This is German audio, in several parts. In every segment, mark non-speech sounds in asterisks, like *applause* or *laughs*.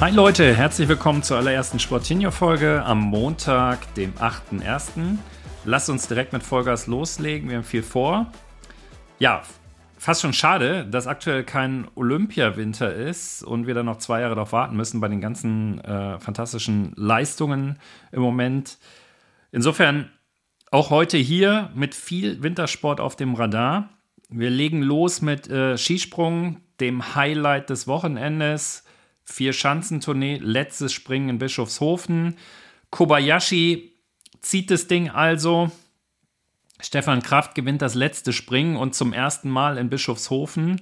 Hi Leute, herzlich willkommen zur allerersten Sportinho-Folge am Montag, dem 8.1. Lasst uns direkt mit Vollgas loslegen, wir haben viel vor. Ja, fast schon schade, dass aktuell kein Olympiawinter ist und wir dann noch zwei Jahre darauf warten müssen bei den ganzen äh, fantastischen Leistungen im Moment. Insofern auch heute hier mit viel Wintersport auf dem Radar. Wir legen los mit äh, Skisprung, dem Highlight des Wochenendes. Vier Schanzentournee, letztes Springen in Bischofshofen. Kobayashi zieht das Ding also. Stefan Kraft gewinnt das letzte Springen und zum ersten Mal in Bischofshofen.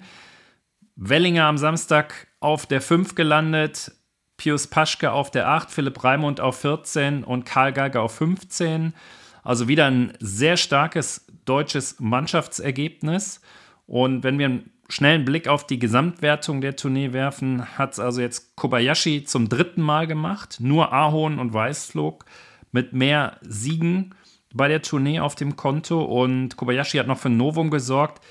Wellinger am Samstag auf der 5 gelandet, Pius Paschke auf der 8, Philipp Raimund auf 14 und Karl Geiger auf 15. Also wieder ein sehr starkes deutsches Mannschaftsergebnis. Und wenn wir einen schnellen Blick auf die Gesamtwertung der Tournee werfen, hat es also jetzt Kobayashi zum dritten Mal gemacht. Nur Ahorn und Weißflog mit mehr Siegen bei der Tournee auf dem Konto. Und Kobayashi hat noch für Novum gesorgt.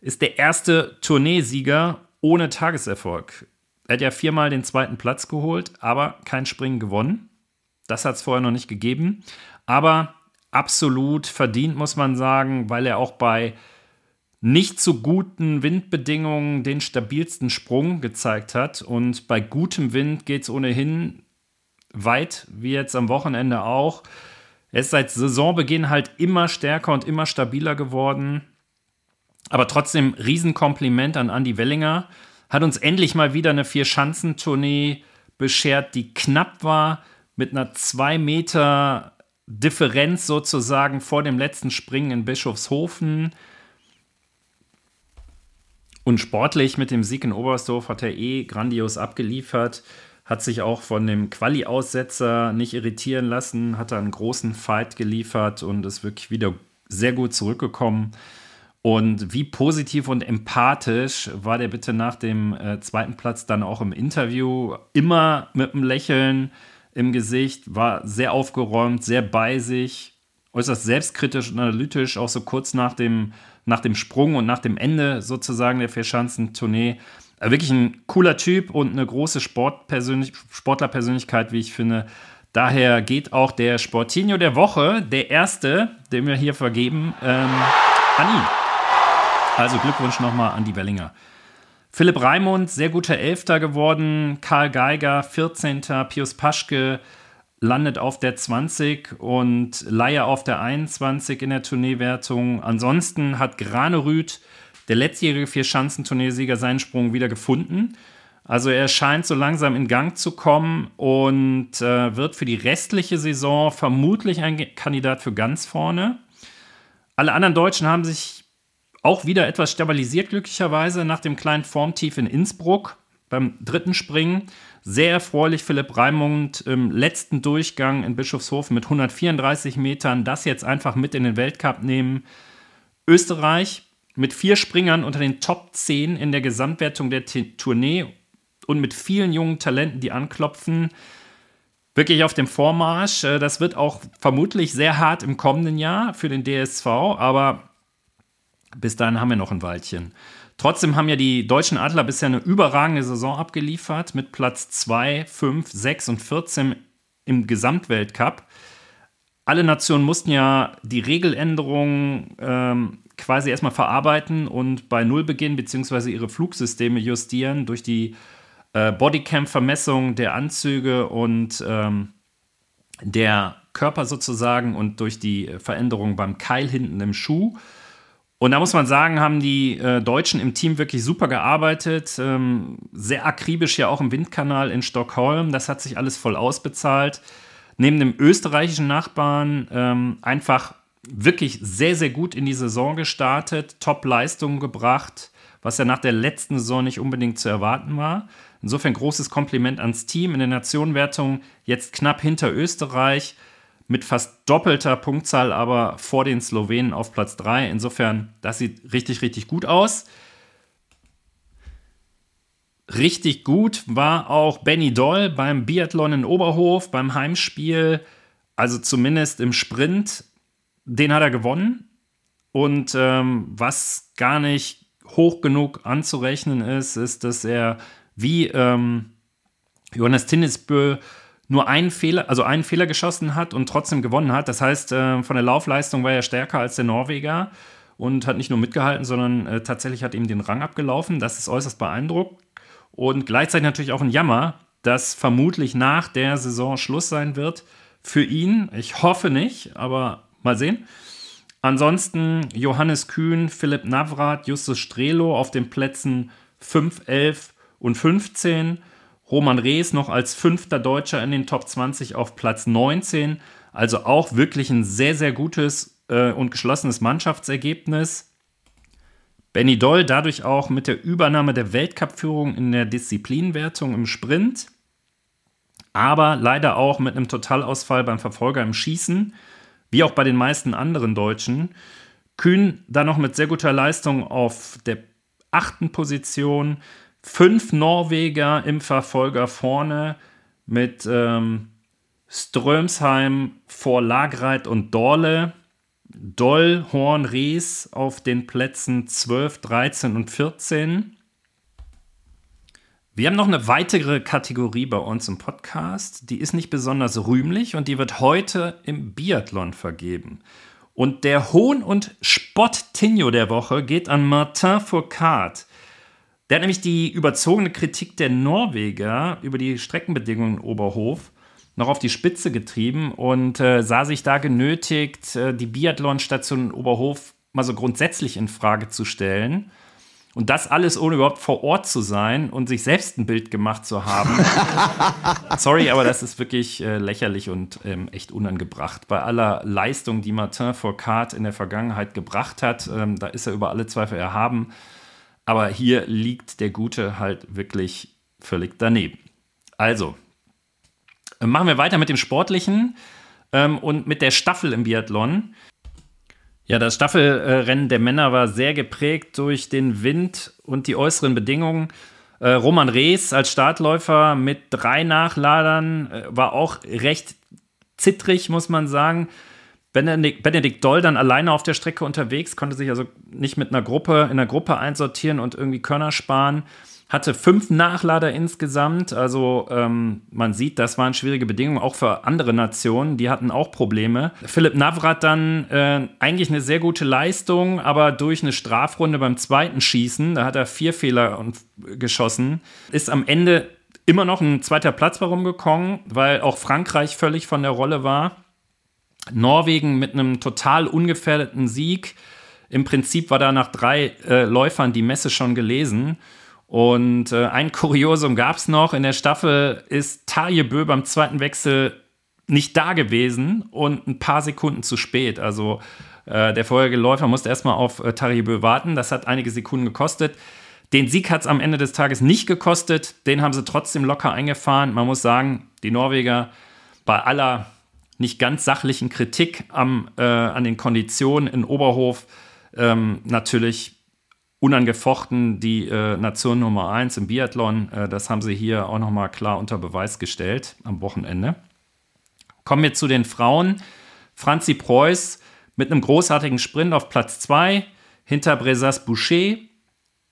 Ist der erste Tourneesieger ohne Tageserfolg. Er hat ja viermal den zweiten Platz geholt, aber kein Springen gewonnen. Das hat es vorher noch nicht gegeben. Aber absolut verdient, muss man sagen, weil er auch bei nicht so guten Windbedingungen den stabilsten Sprung gezeigt hat. Und bei gutem Wind geht es ohnehin weit, wie jetzt am Wochenende auch. Er ist seit Saisonbeginn halt immer stärker und immer stabiler geworden. Aber trotzdem Riesenkompliment an Andy Wellinger. Hat uns endlich mal wieder eine Vier-Schanzentournee beschert, die knapp war, mit einer 2 Meter Differenz sozusagen vor dem letzten Springen in Bischofshofen. Und sportlich mit dem Sieg in Oberstdorf hat er eh grandios abgeliefert, hat sich auch von dem Quali-Aussetzer nicht irritieren lassen, hat einen großen Fight geliefert und ist wirklich wieder sehr gut zurückgekommen. Und wie positiv und empathisch war der bitte nach dem äh, zweiten Platz dann auch im Interview? Immer mit einem Lächeln im Gesicht, war sehr aufgeräumt, sehr bei sich, äußerst selbstkritisch und analytisch, auch so kurz nach dem nach dem Sprung und nach dem Ende sozusagen der Vierschanzentournee. Äh, wirklich ein cooler Typ und eine große Sportpersönlich Sportlerpersönlichkeit, wie ich finde. Daher geht auch der Sportinho der Woche, der erste, den wir hier vergeben, ähm, an ihn. Also Glückwunsch nochmal an die Wellinger. Philipp Raimund, sehr guter Elfter geworden. Karl Geiger, 14. Pius Paschke, landet auf der 20 und Leier auf der 21 in der Tourneewertung. Ansonsten hat Granerüth, der letztjährige Vier-Schanzenturniersieger, seinen Sprung wieder gefunden. Also er scheint so langsam in Gang zu kommen und äh, wird für die restliche Saison vermutlich ein Kandidat für ganz vorne. Alle anderen Deutschen haben sich auch wieder etwas stabilisiert, glücklicherweise, nach dem kleinen Formtief in Innsbruck beim dritten Springen. Sehr erfreulich Philipp Raimund im letzten Durchgang in Bischofshofen mit 134 Metern. Das jetzt einfach mit in den Weltcup nehmen. Österreich mit vier Springern unter den Top 10 in der Gesamtwertung der T Tournee und mit vielen jungen Talenten, die anklopfen. Wirklich auf dem Vormarsch. Äh, das wird auch vermutlich sehr hart im kommenden Jahr für den DSV, aber bis dahin haben wir noch ein Weilchen. Trotzdem haben ja die deutschen Adler bisher eine überragende Saison abgeliefert mit Platz 2, 5, 6 und 14 im Gesamtweltcup. Alle Nationen mussten ja die Regeländerungen ähm, quasi erstmal verarbeiten und bei Nullbeginn beziehungsweise ihre Flugsysteme justieren durch die äh, Bodycam-Vermessung der Anzüge und ähm, der Körper sozusagen und durch die Veränderung beim Keil hinten im Schuh. Und da muss man sagen, haben die äh, Deutschen im Team wirklich super gearbeitet. Ähm, sehr akribisch ja auch im Windkanal in Stockholm. Das hat sich alles voll ausbezahlt. Neben dem österreichischen Nachbarn ähm, einfach wirklich sehr, sehr gut in die Saison gestartet, Top-Leistungen gebracht, was ja nach der letzten Saison nicht unbedingt zu erwarten war. Insofern großes Kompliment ans Team. In der Nationenwertung jetzt knapp hinter Österreich mit fast doppelter Punktzahl, aber vor den Slowenen auf Platz 3. Insofern, das sieht richtig, richtig gut aus. Richtig gut war auch Benny Doll beim Biathlon in Oberhof, beim Heimspiel, also zumindest im Sprint. Den hat er gewonnen. Und ähm, was gar nicht hoch genug anzurechnen ist, ist, dass er wie ähm, Johannes Tinnisbö nur einen Fehler, also einen Fehler geschossen hat und trotzdem gewonnen hat. Das heißt, äh, von der Laufleistung war er stärker als der Norweger und hat nicht nur mitgehalten, sondern äh, tatsächlich hat ihm den Rang abgelaufen. Das ist äußerst beeindruckend und gleichzeitig natürlich auch ein Jammer, dass vermutlich nach der Saison Schluss sein wird für ihn. Ich hoffe nicht, aber mal sehen. Ansonsten Johannes Kühn, Philipp Navrat, Justus Strelo auf den Plätzen 5, 11 und 15. Roman Rees noch als fünfter Deutscher in den Top 20 auf Platz 19. Also auch wirklich ein sehr, sehr gutes äh, und geschlossenes Mannschaftsergebnis. Benny Doll dadurch auch mit der Übernahme der Weltcup-Führung in der Disziplinwertung im Sprint. Aber leider auch mit einem Totalausfall beim Verfolger im Schießen, wie auch bei den meisten anderen Deutschen. Kühn da noch mit sehr guter Leistung auf der achten Position fünf Norweger im Verfolger vorne mit ähm, Strömsheim vor Lagreit und Dorle. Doll, Horn, Rees auf den Plätzen 12, 13 und 14. Wir haben noch eine weitere Kategorie bei uns im Podcast. Die ist nicht besonders rühmlich und die wird heute im Biathlon vergeben. Und der Hohn- und Spott-Tinio der Woche geht an Martin Fourcade. Der hat nämlich die überzogene Kritik der Norweger über die Streckenbedingungen in Oberhof noch auf die Spitze getrieben und äh, sah sich da genötigt, äh, die Biathlonstation in Oberhof mal so grundsätzlich in Frage zu stellen. Und das alles ohne überhaupt vor Ort zu sein und sich selbst ein Bild gemacht zu haben. *laughs* Sorry, aber das ist wirklich äh, lächerlich und ähm, echt unangebracht. Bei aller Leistung, die Martin Fourcade in der Vergangenheit gebracht hat, ähm, da ist er über alle Zweifel erhaben. Aber hier liegt der Gute halt wirklich völlig daneben. Also, machen wir weiter mit dem Sportlichen ähm, und mit der Staffel im Biathlon. Ja, das Staffelrennen der Männer war sehr geprägt durch den Wind und die äußeren Bedingungen. Äh, Roman Rees als Startläufer mit drei Nachladern äh, war auch recht zittrig, muss man sagen. Benedikt, Benedikt Doll dann alleine auf der Strecke unterwegs, konnte sich also nicht mit einer Gruppe, in einer Gruppe einsortieren und irgendwie Körner sparen. Hatte fünf Nachlader insgesamt. Also ähm, man sieht, das waren schwierige Bedingungen, auch für andere Nationen. Die hatten auch Probleme. Philipp Navrat dann äh, eigentlich eine sehr gute Leistung, aber durch eine Strafrunde beim zweiten Schießen, da hat er vier Fehler geschossen, ist am Ende immer noch ein zweiter Platz warum gekommen, weil auch Frankreich völlig von der Rolle war. Norwegen mit einem total ungefährdeten Sieg. Im Prinzip war da nach drei äh, Läufern die Messe schon gelesen. Und äh, ein Kuriosum gab es noch. In der Staffel ist Tarje Bö beim zweiten Wechsel nicht da gewesen und ein paar Sekunden zu spät. Also äh, der vorherige Läufer musste erstmal auf äh, Tarje Bö warten. Das hat einige Sekunden gekostet. Den Sieg hat es am Ende des Tages nicht gekostet. Den haben sie trotzdem locker eingefahren. Man muss sagen, die Norweger bei aller nicht ganz sachlichen Kritik am, äh, an den Konditionen in Oberhof ähm, natürlich unangefochten die äh, Nation Nummer 1 im Biathlon. Äh, das haben sie hier auch nochmal klar unter Beweis gestellt am Wochenende. Kommen wir zu den Frauen. Franzi Preuß mit einem großartigen Sprint auf Platz 2 hinter Bresas Boucher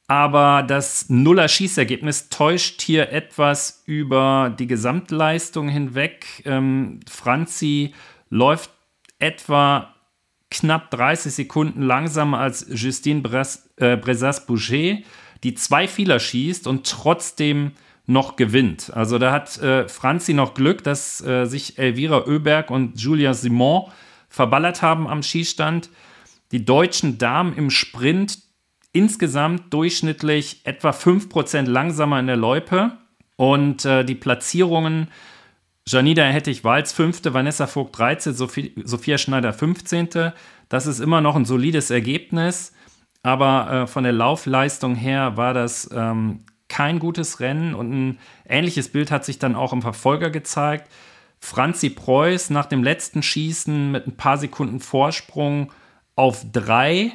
aber das Nuller Schießergebnis täuscht hier etwas über die Gesamtleistung hinweg. Ähm, Franzi läuft etwa knapp 30 Sekunden langsamer als Justine äh, Bresas-Boucher, die zwei Fehler schießt und trotzdem noch gewinnt. Also da hat äh, Franzi noch Glück, dass äh, sich Elvira Oeberg und Julia Simon verballert haben am Schießstand. Die deutschen Damen im Sprint insgesamt durchschnittlich etwa 5% langsamer in der Loipe. Und äh, die Platzierungen, Janida Hettich-Walz 5., Vanessa Vogt 13., Sophie, Sophia Schneider 15., Das ist immer noch ein solides Ergebnis, aber äh, von der Laufleistung her war das ähm, kein gutes Rennen und ein ähnliches Bild hat sich dann auch im Verfolger gezeigt. Franzi Preuß nach dem letzten Schießen mit ein paar Sekunden Vorsprung auf drei.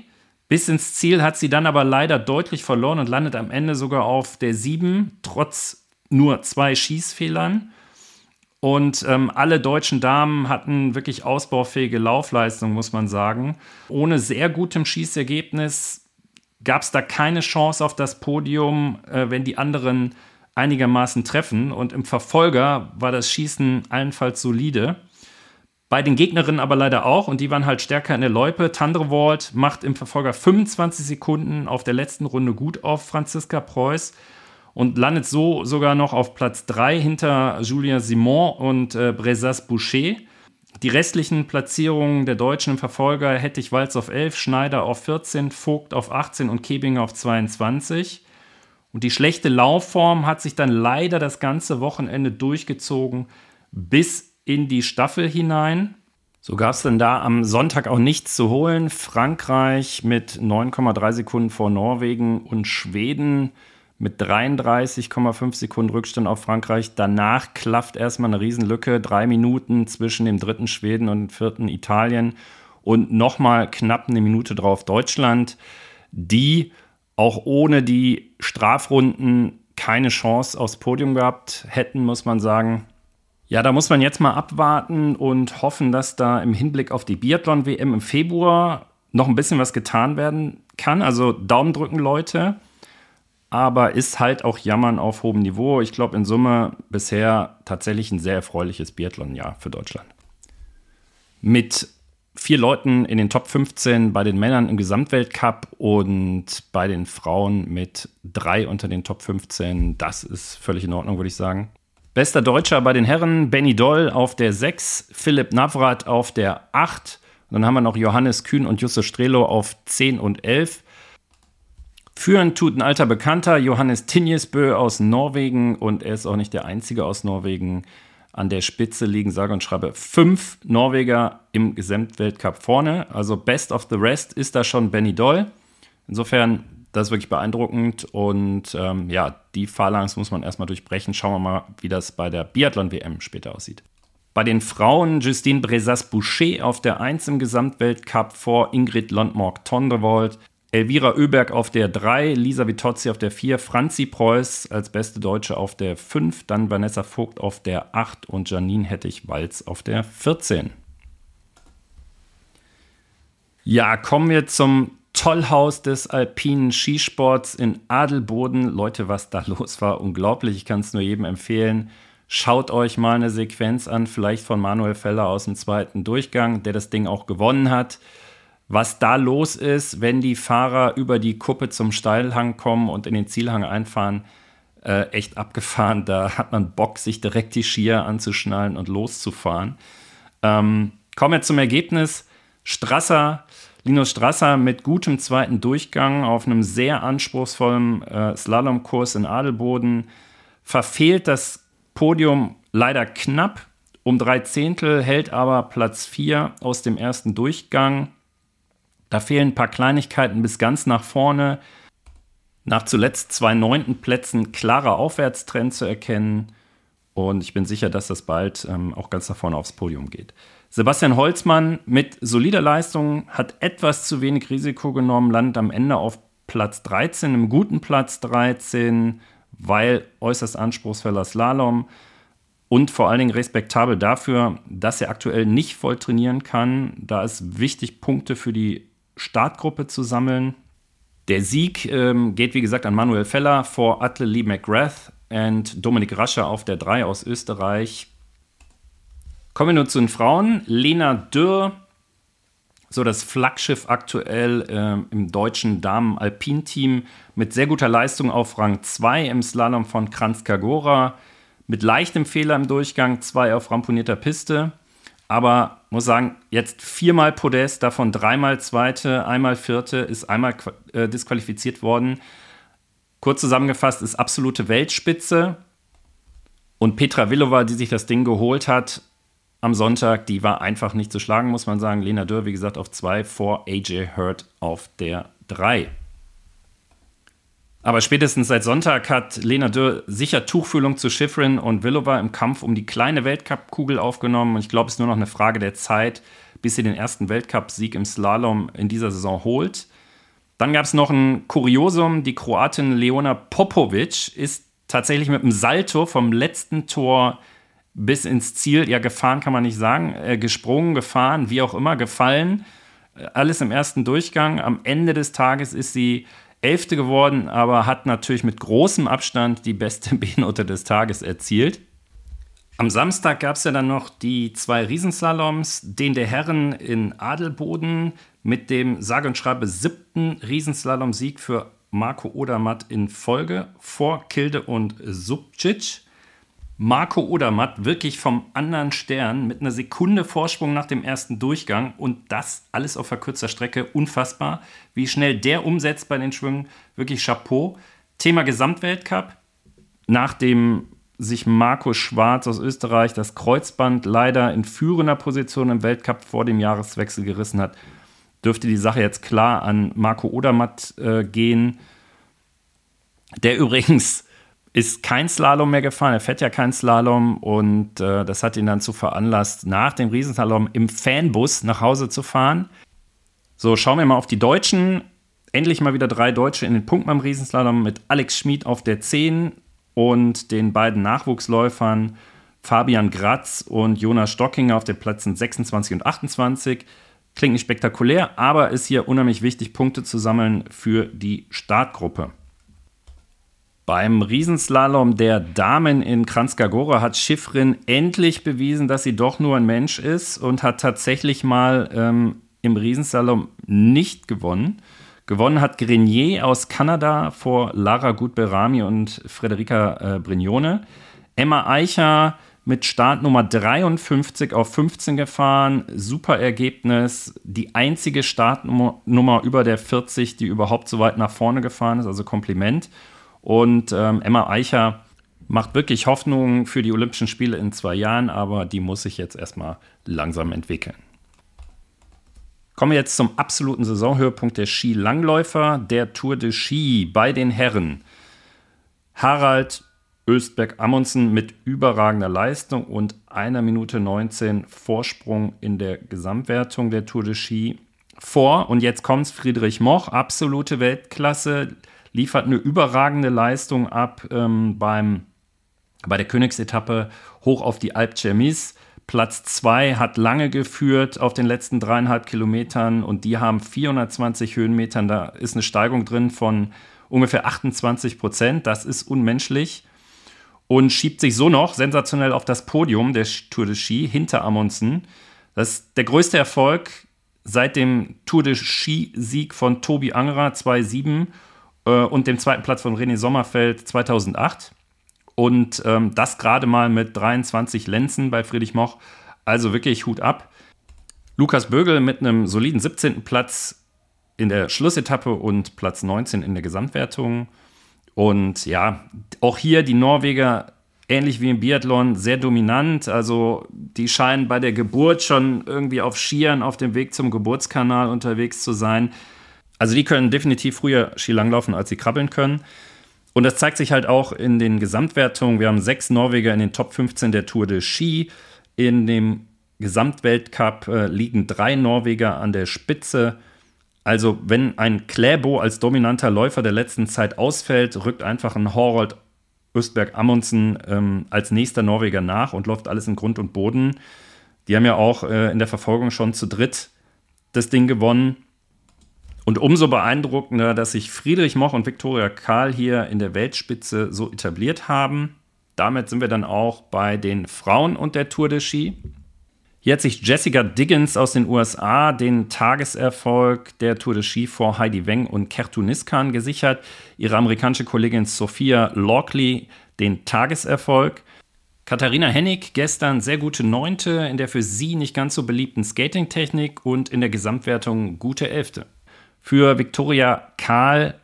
Bis ins Ziel hat sie dann aber leider deutlich verloren und landet am Ende sogar auf der sieben, trotz nur zwei Schießfehlern. Und ähm, alle deutschen Damen hatten wirklich ausbaufähige Laufleistung, muss man sagen. Ohne sehr gutem Schießergebnis gab es da keine Chance auf das Podium, äh, wenn die anderen einigermaßen treffen. Und im Verfolger war das Schießen allenfalls solide. Bei den Gegnerinnen aber leider auch, und die waren halt stärker in der Loipe. Tandrevold macht im Verfolger 25 Sekunden auf der letzten Runde gut auf Franziska Preuß und landet so sogar noch auf Platz 3 hinter Julien Simon und äh, Brezas Boucher. Die restlichen Platzierungen der Deutschen im Verfolger hätte ich Walz auf 11, Schneider auf 14, Vogt auf 18 und Kebinger auf 22. Und die schlechte Laufform hat sich dann leider das ganze Wochenende durchgezogen bis in die Staffel hinein. So gab es dann da am Sonntag auch nichts zu holen. Frankreich mit 9,3 Sekunden vor Norwegen und Schweden mit 33,5 Sekunden Rückstand auf Frankreich. Danach klafft erstmal eine Riesenlücke, drei Minuten zwischen dem dritten Schweden und dem vierten Italien und nochmal knapp eine Minute drauf Deutschland, die auch ohne die Strafrunden keine Chance aufs Podium gehabt hätten, muss man sagen. Ja, da muss man jetzt mal abwarten und hoffen, dass da im Hinblick auf die Biathlon-WM im Februar noch ein bisschen was getan werden kann. Also Daumen drücken, Leute aber ist halt auch Jammern auf hohem Niveau. Ich glaube in Summe bisher tatsächlich ein sehr erfreuliches Biathlon-Jahr für Deutschland. Mit vier Leuten in den Top 15 bei den Männern im Gesamtweltcup und bei den Frauen mit drei unter den Top 15. Das ist völlig in Ordnung, würde ich sagen. Bester Deutscher bei den Herren, Benny Doll auf der 6, Philipp Navrat auf der 8. Und dann haben wir noch Johannes Kühn und Justus Strelo auf 10 und 11. Führen tut ein alter Bekannter, Johannes Tinjesbø aus Norwegen und er ist auch nicht der einzige aus Norwegen. An der Spitze liegen, sage und schreibe, fünf Norweger im Gesamtweltcup vorne. Also Best of the Rest ist da schon Benny Doll. Insofern, das ist wirklich beeindruckend und ähm, ja, die Phalanx muss man erstmal durchbrechen. Schauen wir mal, wie das bei der Biathlon-WM später aussieht. Bei den Frauen Justine Brezas-Boucher auf der 1 im Gesamtweltcup vor Ingrid Londmorg-Tondrevold. Elvira Oeberg auf der 3, Lisa Vitozzi auf der 4, Franzi Preuß als beste Deutsche auf der 5, dann Vanessa Vogt auf der 8 und Janine Hettich-Walz auf der 14. Ja, kommen wir zum Tollhaus des alpinen Skisports in Adelboden. Leute, was da *laughs* los war, unglaublich. Ich kann es nur jedem empfehlen. Schaut euch mal eine Sequenz an, vielleicht von Manuel Feller aus dem zweiten Durchgang, der das Ding auch gewonnen hat was da los ist, wenn die Fahrer über die Kuppe zum Steilhang kommen und in den Zielhang einfahren. Äh, echt abgefahren. Da hat man Bock, sich direkt die Skier anzuschnallen und loszufahren. Ähm, kommen wir zum Ergebnis. Strasser, Linus Strasser mit gutem zweiten Durchgang auf einem sehr anspruchsvollen äh, Slalomkurs in Adelboden verfehlt das Podium leider knapp um drei Zehntel, hält aber Platz 4 aus dem ersten Durchgang. Da fehlen ein paar Kleinigkeiten bis ganz nach vorne. Nach zuletzt zwei neunten Plätzen klarer Aufwärtstrend zu erkennen. Und ich bin sicher, dass das bald ähm, auch ganz nach vorne aufs Podium geht. Sebastian Holzmann mit solider Leistung hat etwas zu wenig Risiko genommen, landet am Ende auf Platz 13, einem guten Platz 13, weil äußerst anspruchsvoller Slalom und vor allen Dingen respektabel dafür, dass er aktuell nicht voll trainieren kann. Da ist wichtig, Punkte für die Startgruppe zu sammeln. Der Sieg ähm, geht, wie gesagt, an Manuel Feller vor Atle Lee McGrath und Dominik Rascher auf der 3 aus Österreich. Kommen wir nun zu den Frauen. Lena Dürr, so das Flaggschiff aktuell äh, im deutschen Damen-Alpin-Team mit sehr guter Leistung auf Rang 2 im Slalom von Kranz Kagora. Mit leichtem Fehler im Durchgang 2 auf ramponierter Piste. Aber muss sagen, jetzt viermal Podest, davon dreimal Zweite, einmal Vierte, ist einmal äh, disqualifiziert worden. Kurz zusammengefasst ist absolute Weltspitze. Und Petra Villova, die sich das Ding geholt hat, am Sonntag, die war einfach nicht zu schlagen, muss man sagen. Lena Dürr, wie gesagt, auf 2 vor AJ Hurt auf der 3. Aber spätestens seit Sonntag hat Lena Dürr sicher Tuchfühlung zu Schifrin und Villova im Kampf um die kleine Weltcup-Kugel aufgenommen. Und ich glaube, es ist nur noch eine Frage der Zeit, bis sie den ersten Weltcup-Sieg im Slalom in dieser Saison holt. Dann gab es noch ein Kuriosum. Die Kroatin Leona Popovic ist tatsächlich mit einem Salto vom letzten Tor bis ins Ziel, ja, gefahren kann man nicht sagen, äh, gesprungen, gefahren, wie auch immer, gefallen. Alles im ersten Durchgang. Am Ende des Tages ist sie Elfte geworden, aber hat natürlich mit großem Abstand die beste *laughs* B-Note des Tages erzielt. Am Samstag gab es ja dann noch die zwei Riesenslaloms, den der Herren in Adelboden mit dem sage und schreibe siebten Riesenslalom-Sieg für Marco Odermatt in Folge vor Kilde und Subcic. Marco Odermatt wirklich vom anderen Stern mit einer Sekunde Vorsprung nach dem ersten Durchgang und das alles auf verkürzter Strecke. Unfassbar, wie schnell der umsetzt bei den Schwüngen. Wirklich Chapeau. Thema Gesamtweltcup. Nachdem sich Marco Schwarz aus Österreich das Kreuzband leider in führender Position im Weltcup vor dem Jahreswechsel gerissen hat, dürfte die Sache jetzt klar an Marco Odermatt äh, gehen. Der *laughs* übrigens ist kein Slalom mehr gefahren. Er fährt ja kein Slalom und äh, das hat ihn dann zu veranlasst, nach dem Riesenslalom im Fanbus nach Hause zu fahren. So, schauen wir mal auf die Deutschen. Endlich mal wieder drei Deutsche in den Punkten beim Riesenslalom mit Alex Schmid auf der 10 und den beiden Nachwuchsläufern Fabian Gratz und Jonas Stockinger auf den Plätzen 26 und 28. Klingt nicht spektakulär, aber ist hier unheimlich wichtig, Punkte zu sammeln für die Startgruppe. Beim Riesenslalom der Damen in Kranzkagora hat Schiffrin endlich bewiesen, dass sie doch nur ein Mensch ist und hat tatsächlich mal ähm, im Riesenslalom nicht gewonnen. Gewonnen hat Grenier aus Kanada vor Lara Gutberami und Frederica äh, Brignone. Emma Eicher mit Startnummer 53 auf 15 gefahren. Super Ergebnis. Die einzige Startnummer über der 40, die überhaupt so weit nach vorne gefahren ist. Also Kompliment. Und ähm, Emma Eicher macht wirklich Hoffnung für die Olympischen Spiele in zwei Jahren, aber die muss sich jetzt erstmal langsam entwickeln. Kommen wir jetzt zum absoluten Saisonhöhepunkt der Skilangläufer, der Tour de Ski bei den Herren. Harald Östberg Amundsen mit überragender Leistung und einer Minute 19 Vorsprung in der Gesamtwertung der Tour de Ski vor. Und jetzt kommt Friedrich Moch, absolute Weltklasse, liefert eine überragende Leistung ab ähm, beim, bei der Königsetappe hoch auf die Alpe Cermis. Platz 2 hat lange geführt auf den letzten dreieinhalb Kilometern und die haben 420 Höhenmetern. Da ist eine Steigung drin von ungefähr 28 Prozent. Das ist unmenschlich. Und schiebt sich so noch sensationell auf das Podium der Tour de Ski hinter Amundsen. Das ist der größte Erfolg seit dem Tour de Ski-Sieg von Tobi Angerer 2,7 äh, und dem zweiten Platz von René Sommerfeld 2008. Und ähm, das gerade mal mit 23 Lenzen bei Friedrich Moch. Also wirklich Hut ab. Lukas Bögel mit einem soliden 17. Platz in der Schlussetappe und Platz 19 in der Gesamtwertung. Und ja, auch hier die Norweger, ähnlich wie im Biathlon, sehr dominant. Also die scheinen bei der Geburt schon irgendwie auf Skiern auf dem Weg zum Geburtskanal unterwegs zu sein. Also die können definitiv früher Skilanglaufen, als sie krabbeln können. Und das zeigt sich halt auch in den Gesamtwertungen. Wir haben sechs Norweger in den Top 15 der Tour de Ski. In dem Gesamtweltcup äh, liegen drei Norweger an der Spitze. Also, wenn ein Kläbo als dominanter Läufer der letzten Zeit ausfällt, rückt einfach ein Horold Östberg Amundsen ähm, als nächster Norweger nach und läuft alles in Grund und Boden. Die haben ja auch äh, in der Verfolgung schon zu dritt das Ding gewonnen. Und umso beeindruckender, dass sich Friedrich Moch und Viktoria Karl hier in der Weltspitze so etabliert haben. Damit sind wir dann auch bei den Frauen und der Tour de Ski. Hier hat sich Jessica Diggins aus den USA den Tageserfolg der Tour de Ski vor Heidi Weng und Kertu Niskan gesichert. Ihre amerikanische Kollegin Sophia Lockley den Tageserfolg. Katharina Hennig gestern sehr gute Neunte in der für sie nicht ganz so beliebten Skating-Technik und in der Gesamtwertung gute Elfte. Für Viktoria Karl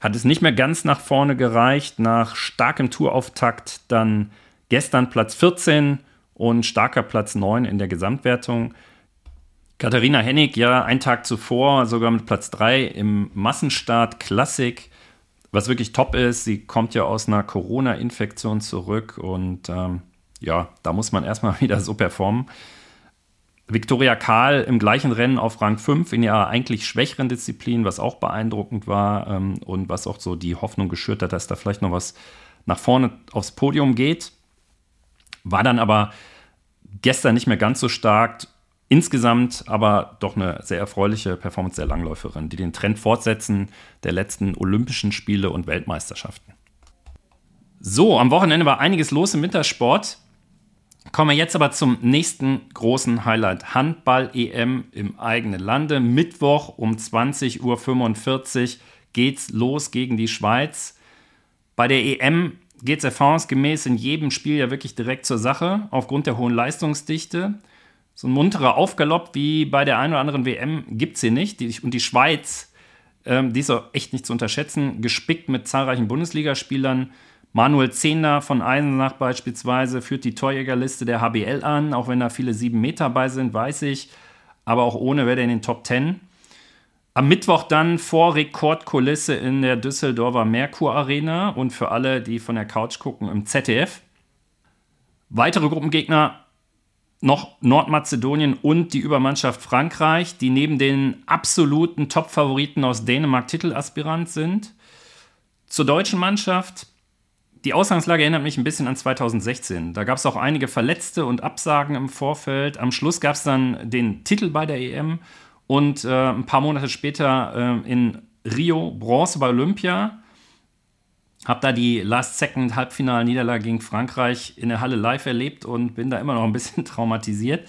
hat es nicht mehr ganz nach vorne gereicht. Nach starkem Tourauftakt dann gestern Platz 14 und starker Platz 9 in der Gesamtwertung. Katharina Hennig, ja, einen Tag zuvor sogar mit Platz 3 im Massenstart Klassik, was wirklich top ist. Sie kommt ja aus einer Corona-Infektion zurück und ähm, ja, da muss man erstmal *laughs* wieder so performen. Viktoria Karl im gleichen Rennen auf Rang 5 in ihrer eigentlich schwächeren Disziplin, was auch beeindruckend war ähm, und was auch so die Hoffnung geschürt hat, dass da vielleicht noch was nach vorne aufs Podium geht. War dann aber gestern nicht mehr ganz so stark Insgesamt aber doch eine sehr erfreuliche Performance der Langläuferin, die den Trend fortsetzen der letzten Olympischen Spiele und Weltmeisterschaften. So, am Wochenende war einiges los im Wintersport. Kommen wir jetzt aber zum nächsten großen Highlight. Handball-EM im eigenen Lande. Mittwoch um 20.45 Uhr geht's los gegen die Schweiz. Bei der EM geht es erfahrungsgemäß in jedem Spiel ja wirklich direkt zur Sache, aufgrund der hohen Leistungsdichte. So ein munterer Aufgalopp wie bei der einen oder anderen WM gibt es hier nicht. und die Schweiz, ähm, die ist auch echt nicht zu unterschätzen, gespickt mit zahlreichen Bundesligaspielern. Manuel Zehner von Eisenach beispielsweise führt die Torjägerliste der HBL an, auch wenn da viele sieben Meter bei sind, weiß ich. Aber auch ohne wäre er in den Top Ten. Am Mittwoch dann vor Rekordkulisse in der Düsseldorfer Merkur Arena und für alle, die von der Couch gucken, im ZDF. Weitere Gruppengegner noch Nordmazedonien und die Übermannschaft Frankreich, die neben den absoluten Top-Favoriten aus Dänemark Titelaspirant sind. Zur deutschen Mannschaft. Die Ausgangslage erinnert mich ein bisschen an 2016. Da gab es auch einige Verletzte und Absagen im Vorfeld. Am Schluss gab es dann den Titel bei der EM und äh, ein paar Monate später äh, in Rio Bronze bei Olympia. Hab da die Last-Second-Halbfinal-Niederlage gegen Frankreich in der Halle live erlebt und bin da immer noch ein bisschen *laughs* traumatisiert.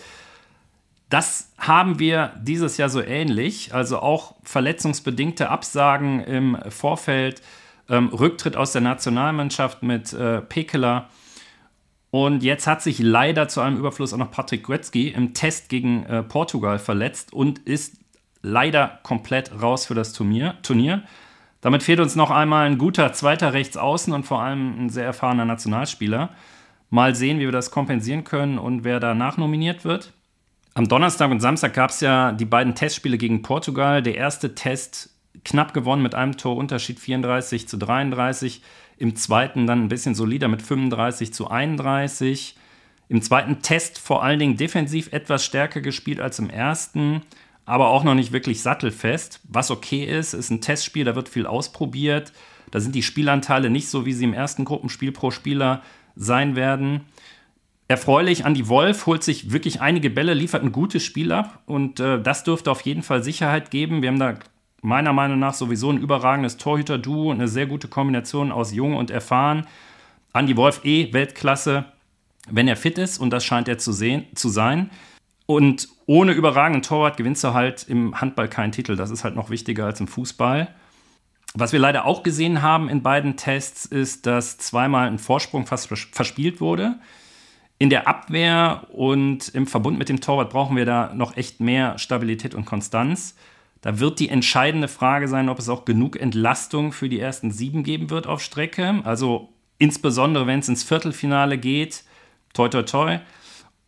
Das haben wir dieses Jahr so ähnlich, also auch verletzungsbedingte Absagen im Vorfeld, ähm, Rücktritt aus der Nationalmannschaft mit äh, Pekela. Und jetzt hat sich leider zu einem Überfluss auch noch Patrick Gretzky im Test gegen äh, Portugal verletzt und ist leider komplett raus für das Turnier. Turnier. Damit fehlt uns noch einmal ein guter zweiter Rechtsaußen und vor allem ein sehr erfahrener Nationalspieler. Mal sehen, wie wir das kompensieren können und wer danach nominiert wird. Am Donnerstag und Samstag gab es ja die beiden Testspiele gegen Portugal. Der erste Test knapp gewonnen mit einem Torunterschied 34 zu 33. Im zweiten dann ein bisschen solider mit 35 zu 31. Im zweiten Test vor allen Dingen defensiv etwas stärker gespielt als im ersten aber auch noch nicht wirklich sattelfest. Was okay ist, ist ein Testspiel, da wird viel ausprobiert. Da sind die Spielanteile nicht so, wie sie im ersten Gruppenspiel pro Spieler sein werden. Erfreulich, Andy Wolf holt sich wirklich einige Bälle, liefert ein gutes Spiel ab und äh, das dürfte auf jeden Fall Sicherheit geben. Wir haben da meiner Meinung nach sowieso ein überragendes Torhüter-Duo, eine sehr gute Kombination aus jung und erfahren. Andy Wolf eh Weltklasse, wenn er fit ist und das scheint er zu, sehen, zu sein. Und ohne überragenden Torwart gewinnst du halt im Handball keinen Titel. Das ist halt noch wichtiger als im Fußball. Was wir leider auch gesehen haben in beiden Tests, ist, dass zweimal ein Vorsprung fast verspielt wurde. In der Abwehr und im Verbund mit dem Torwart brauchen wir da noch echt mehr Stabilität und Konstanz. Da wird die entscheidende Frage sein, ob es auch genug Entlastung für die ersten sieben geben wird auf Strecke. Also insbesondere, wenn es ins Viertelfinale geht. Toi, toi, toi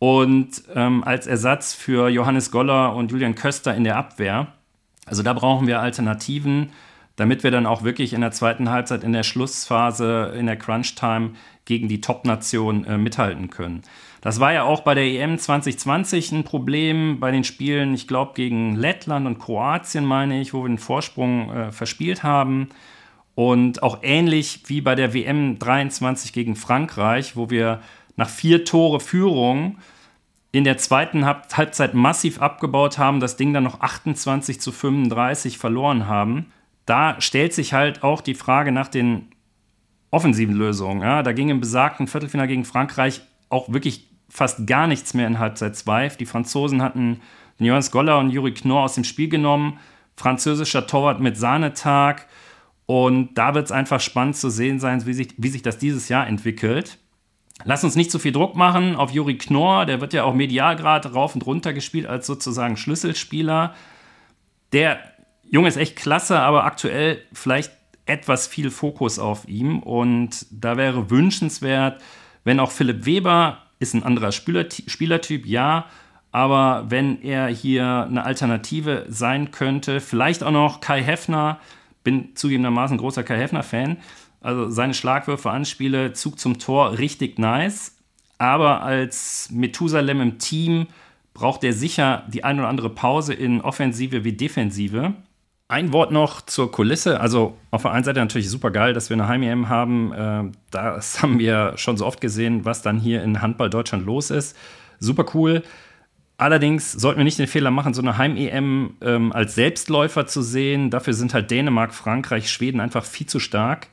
und ähm, als Ersatz für Johannes Goller und Julian Köster in der Abwehr. Also da brauchen wir Alternativen, damit wir dann auch wirklich in der zweiten Halbzeit, in der Schlussphase, in der Crunch-Time gegen die Top-Nation äh, mithalten können. Das war ja auch bei der EM 2020 ein Problem bei den Spielen, ich glaube, gegen Lettland und Kroatien, meine ich, wo wir den Vorsprung äh, verspielt haben. Und auch ähnlich wie bei der WM 23 gegen Frankreich, wo wir nach vier Tore Führung in der zweiten Halbzeit massiv abgebaut haben, das Ding dann noch 28 zu 35 verloren haben. Da stellt sich halt auch die Frage nach den offensiven Lösungen. Ja, da ging im besagten Viertelfinale gegen Frankreich auch wirklich fast gar nichts mehr in Halbzeit 2. Die Franzosen hatten Johannes Goller und Juri Knorr aus dem Spiel genommen. Französischer Torwart mit Sahnetag. Und da wird es einfach spannend zu sehen sein, wie sich, wie sich das dieses Jahr entwickelt. Lass uns nicht zu viel Druck machen auf Juri Knorr, der wird ja auch medial gerade rauf und runter gespielt als sozusagen Schlüsselspieler. Der Junge ist echt klasse, aber aktuell vielleicht etwas viel Fokus auf ihm und da wäre wünschenswert, wenn auch Philipp Weber ist ein anderer Spielertyp, ja. Aber wenn er hier eine Alternative sein könnte, vielleicht auch noch Kai Heffner, bin zugegebenermaßen großer Kai Heffner-Fan. Also seine Schlagwürfe, Anspiele, Zug zum Tor, richtig nice. Aber als Methusalem im Team braucht er sicher die ein oder andere Pause in Offensive wie Defensive. Ein Wort noch zur Kulisse. Also auf der einen Seite natürlich super geil, dass wir eine Heim-EM haben. Äh, das *laughs* haben wir schon so oft gesehen, was dann hier in Handball Deutschland los ist. Super cool. Allerdings sollten wir nicht den Fehler machen, so eine Heim-EM ähm, als Selbstläufer zu sehen. Dafür sind halt Dänemark, Frankreich, Schweden einfach viel zu stark.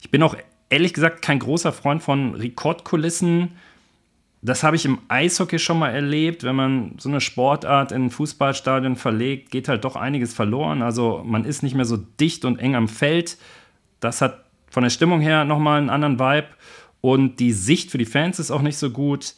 Ich bin auch ehrlich gesagt kein großer Freund von Rekordkulissen das habe ich im Eishockey schon mal erlebt. Wenn man so eine Sportart in ein Fußballstadion verlegt, geht halt doch einiges verloren. Also man ist nicht mehr so dicht und eng am Feld. Das hat von der Stimmung her nochmal einen anderen Vibe. Und die Sicht für die Fans ist auch nicht so gut.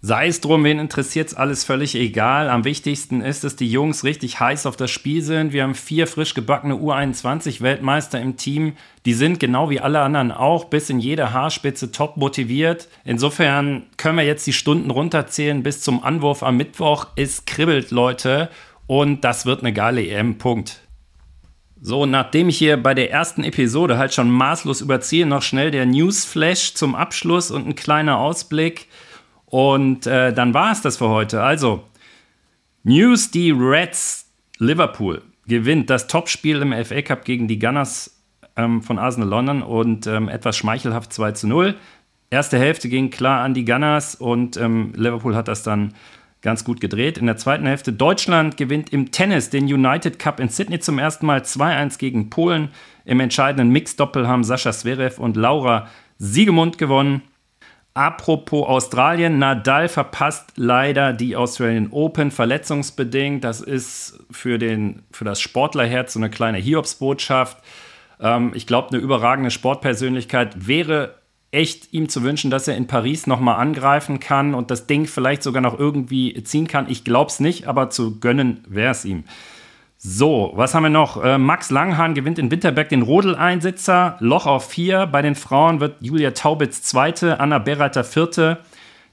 Sei es drum, wen interessiert es alles völlig egal. Am wichtigsten ist, dass die Jungs richtig heiß auf das Spiel sind. Wir haben vier frisch gebackene U21-Weltmeister im Team. Die sind genau wie alle anderen auch bis in jede Haarspitze top motiviert. Insofern können wir jetzt die Stunden runterzählen bis zum Anwurf am Mittwoch. Es kribbelt, Leute. Und das wird eine geile EM. Punkt. So, nachdem ich hier bei der ersten Episode halt schon maßlos überziehe, noch schnell der Newsflash zum Abschluss und ein kleiner Ausblick. Und äh, dann war es das für heute. Also, News, die Reds Liverpool gewinnt das Topspiel im FA Cup gegen die Gunners ähm, von Arsenal London und ähm, etwas schmeichelhaft 2 zu 0. Erste Hälfte ging klar an die Gunners und ähm, Liverpool hat das dann ganz gut gedreht. In der zweiten Hälfte Deutschland gewinnt im Tennis den United Cup in Sydney zum ersten Mal 2-1 gegen Polen. Im entscheidenden Mixdoppel haben Sascha Zverev und Laura Siegemund gewonnen. Apropos Australien, Nadal verpasst leider die Australian Open verletzungsbedingt. Das ist für, den, für das Sportlerherz so eine kleine Hiobsbotschaft. Ähm, ich glaube, eine überragende Sportpersönlichkeit wäre echt ihm zu wünschen, dass er in Paris nochmal angreifen kann und das Ding vielleicht sogar noch irgendwie ziehen kann. Ich glaube es nicht, aber zu gönnen wäre es ihm. So, was haben wir noch? Äh, Max Langhahn gewinnt in Winterberg den Rodel-Einsitzer. Loch auf vier. Bei den Frauen wird Julia Taubitz zweite, Anna Berreiter vierte.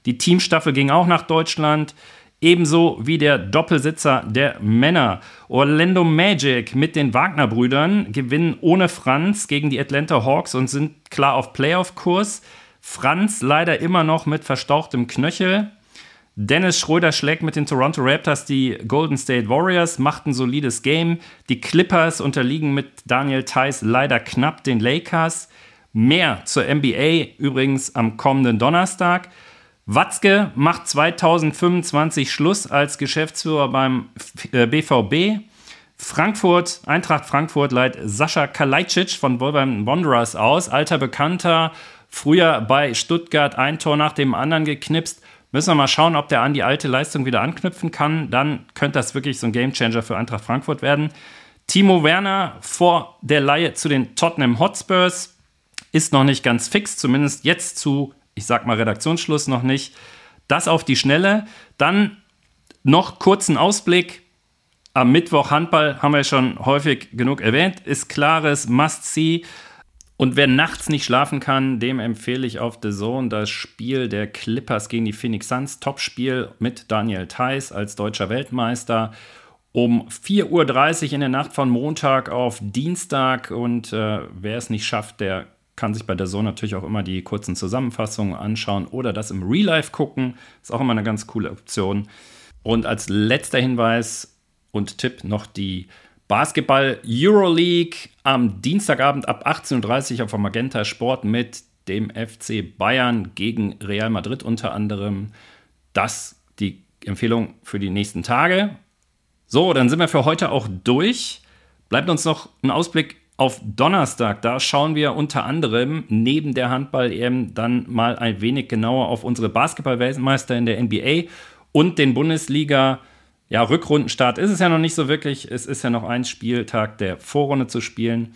Die Teamstaffel ging auch nach Deutschland. Ebenso wie der Doppelsitzer der Männer. Orlando Magic mit den Wagner-Brüdern gewinnen ohne Franz gegen die Atlanta Hawks und sind klar auf Playoff-Kurs. Franz leider immer noch mit verstauchtem Knöchel. Dennis Schröder schlägt mit den Toronto Raptors die Golden State Warriors, macht ein solides Game. Die Clippers unterliegen mit Daniel Theiss leider knapp den Lakers. Mehr zur NBA übrigens am kommenden Donnerstag. Watzke macht 2025 Schluss als Geschäftsführer beim BVB. Äh, Frankfurt, Eintracht Frankfurt leiht Sascha Kalajdzic von Wolverhampton Wanderers aus, alter Bekannter, früher bei Stuttgart ein Tor nach dem anderen geknipst. Müssen wir mal schauen, ob der an die alte Leistung wieder anknüpfen kann. Dann könnte das wirklich so ein Gamechanger für Eintracht Frankfurt werden. Timo Werner vor der Laie zu den Tottenham Hotspurs ist noch nicht ganz fix, zumindest jetzt zu, ich sag mal, Redaktionsschluss noch nicht. Das auf die Schnelle. Dann noch kurzen Ausblick. Am Mittwoch Handball haben wir schon häufig genug erwähnt. Ist klares Must-See. Und wer nachts nicht schlafen kann, dem empfehle ich auf The Zone das Spiel der Clippers gegen die Phoenix Suns. Topspiel mit Daniel Theiss als deutscher Weltmeister. Um 4.30 Uhr in der Nacht von Montag auf Dienstag. Und äh, wer es nicht schafft, der kann sich bei der Zone natürlich auch immer die kurzen Zusammenfassungen anschauen oder das im Real Life gucken. Ist auch immer eine ganz coole Option. Und als letzter Hinweis und Tipp noch die Basketball Euroleague am Dienstagabend ab 18.30 Uhr auf Magenta Sport mit dem FC Bayern gegen Real Madrid unter anderem. Das die Empfehlung für die nächsten Tage. So, dann sind wir für heute auch durch. Bleibt uns noch ein Ausblick auf Donnerstag. Da schauen wir unter anderem neben der Handball-EM dann mal ein wenig genauer auf unsere Basketball-Weltmeister in der NBA und den Bundesliga- ja, Rückrundenstart ist es ja noch nicht so wirklich. Es ist ja noch ein Spieltag der Vorrunde zu spielen.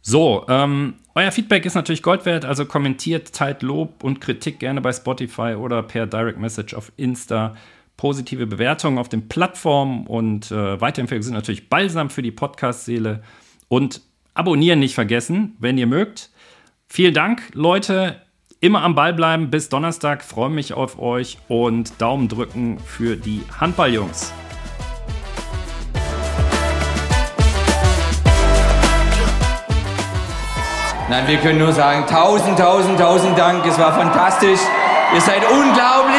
So, ähm, euer Feedback ist natürlich Gold wert, also kommentiert, teilt Lob und Kritik gerne bei Spotify oder per Direct Message auf Insta. Positive Bewertungen auf den Plattformen und äh, Weiterempfehlungen sind natürlich balsam für die Podcast-Seele. Und abonnieren nicht vergessen, wenn ihr mögt. Vielen Dank, Leute. Immer am Ball bleiben bis Donnerstag. Freue mich auf euch und Daumen drücken für die Handballjungs. Nein, wir können nur sagen, tausend, tausend, tausend Dank. Es war fantastisch. Ihr seid unglaublich.